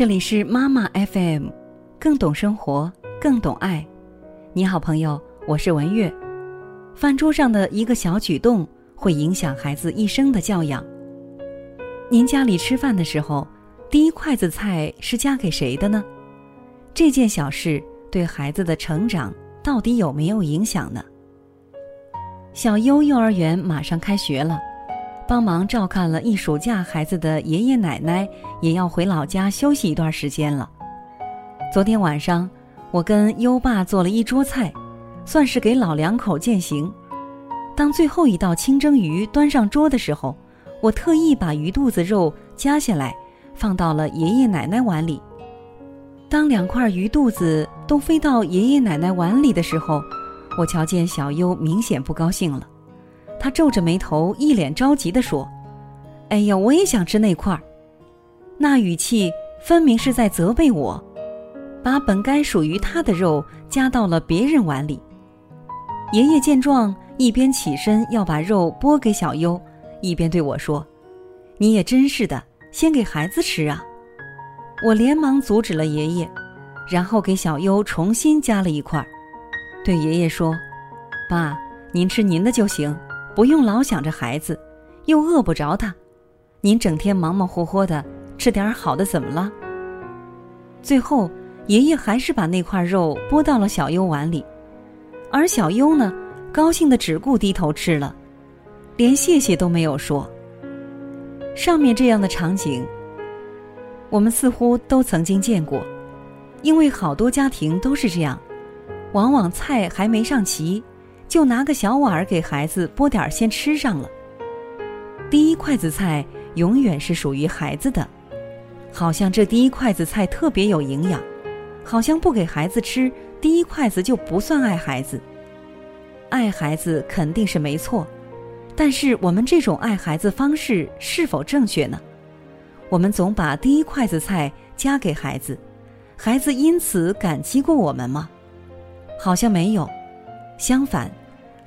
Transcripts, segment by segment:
这里是妈妈 FM，更懂生活，更懂爱。你好，朋友，我是文月。饭桌上的一个小举动，会影响孩子一生的教养。您家里吃饭的时候，第一筷子菜是夹给谁的呢？这件小事对孩子的成长到底有没有影响呢？小优幼儿园马上开学了。帮忙照看了一暑假孩子的爷爷奶奶也要回老家休息一段时间了。昨天晚上，我跟优爸做了一桌菜，算是给老两口践行。当最后一道清蒸鱼端上桌的时候，我特意把鱼肚子肉夹下来，放到了爷爷奶奶碗里。当两块鱼肚子都飞到爷爷奶奶碗里的时候，我瞧见小优明显不高兴了。他皱着眉头，一脸着急地说：“哎呀，我也想吃那块儿。”那语气分明是在责备我，把本该属于他的肉夹到了别人碗里。爷爷见状，一边起身要把肉拨给小优，一边对我说：“你也真是的，先给孩子吃啊！”我连忙阻止了爷爷，然后给小优重新夹了一块儿，对爷爷说：“爸，您吃您的就行。”不用老想着孩子，又饿不着他，您整天忙忙活活的，吃点好的怎么了？最后，爷爷还是把那块肉拨到了小优碗里，而小优呢，高兴的只顾低头吃了，连谢谢都没有说。上面这样的场景，我们似乎都曾经见过，因为好多家庭都是这样，往往菜还没上齐。就拿个小碗儿给孩子拨点儿，先吃上了。第一筷子菜永远是属于孩子的，好像这第一筷子菜特别有营养，好像不给孩子吃第一筷子就不算爱孩子。爱孩子肯定是没错，但是我们这种爱孩子方式是否正确呢？我们总把第一筷子菜夹给孩子，孩子因此感激过我们吗？好像没有，相反。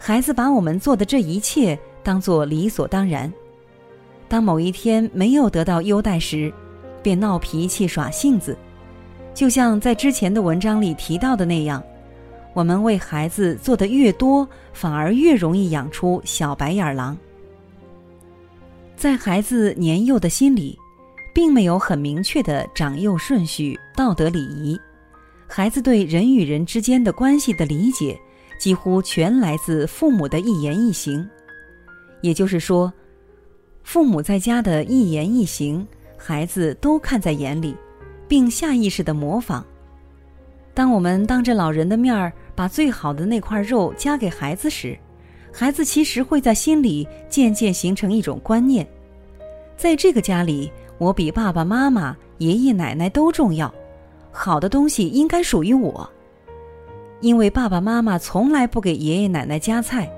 孩子把我们做的这一切当作理所当然，当某一天没有得到优待时，便闹脾气耍性子，就像在之前的文章里提到的那样，我们为孩子做的越多，反而越容易养出小白眼狼。在孩子年幼的心里，并没有很明确的长幼顺序、道德礼仪，孩子对人与人之间的关系的理解。几乎全来自父母的一言一行，也就是说，父母在家的一言一行，孩子都看在眼里，并下意识的模仿。当我们当着老人的面儿把最好的那块肉夹给孩子时，孩子其实会在心里渐渐形成一种观念：在这个家里，我比爸爸妈妈、爷爷奶奶都重要，好的东西应该属于我。因为爸爸妈妈从来不给爷爷奶奶夹菜，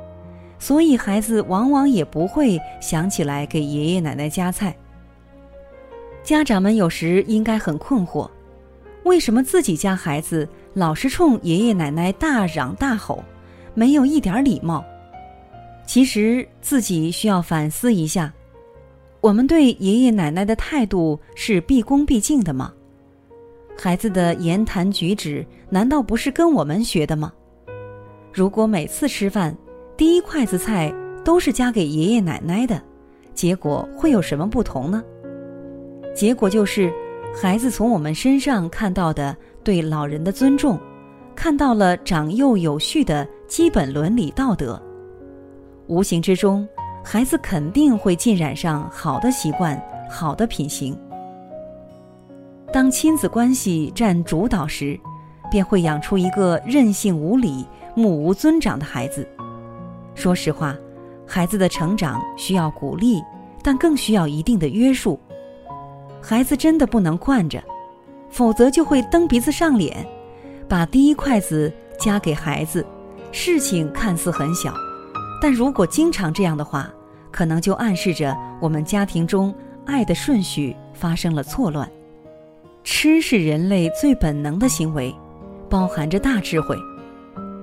所以孩子往往也不会想起来给爷爷奶奶夹菜。家长们有时应该很困惑，为什么自己家孩子老是冲爷爷奶奶大嚷大吼，没有一点礼貌？其实自己需要反思一下，我们对爷爷奶奶的态度是毕恭毕敬的吗？孩子的言谈举止难道不是跟我们学的吗？如果每次吃饭，第一筷子菜都是夹给爷爷奶奶的，结果会有什么不同呢？结果就是，孩子从我们身上看到的对老人的尊重，看到了长幼有序的基本伦理道德，无形之中，孩子肯定会浸染上好的习惯、好的品行。当亲子关系占主导时，便会养出一个任性无理、目无尊长的孩子。说实话，孩子的成长需要鼓励，但更需要一定的约束。孩子真的不能惯着，否则就会蹬鼻子上脸。把第一筷子夹给孩子，事情看似很小，但如果经常这样的话，可能就暗示着我们家庭中爱的顺序发生了错乱。吃是人类最本能的行为，包含着大智慧。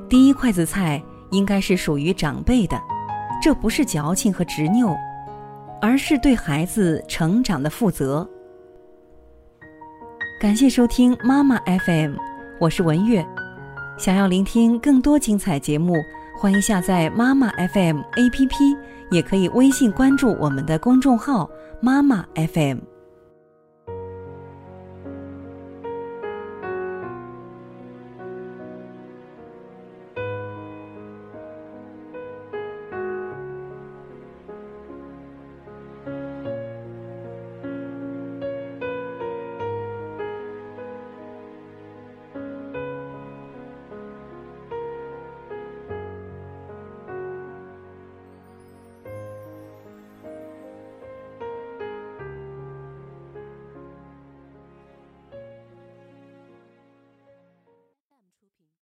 第一筷子菜应该是属于长辈的，这不是矫情和执拗，而是对孩子成长的负责。感谢收听妈妈 FM，我是文月。想要聆听更多精彩节目，欢迎下载妈妈 FM APP，也可以微信关注我们的公众号妈妈 FM。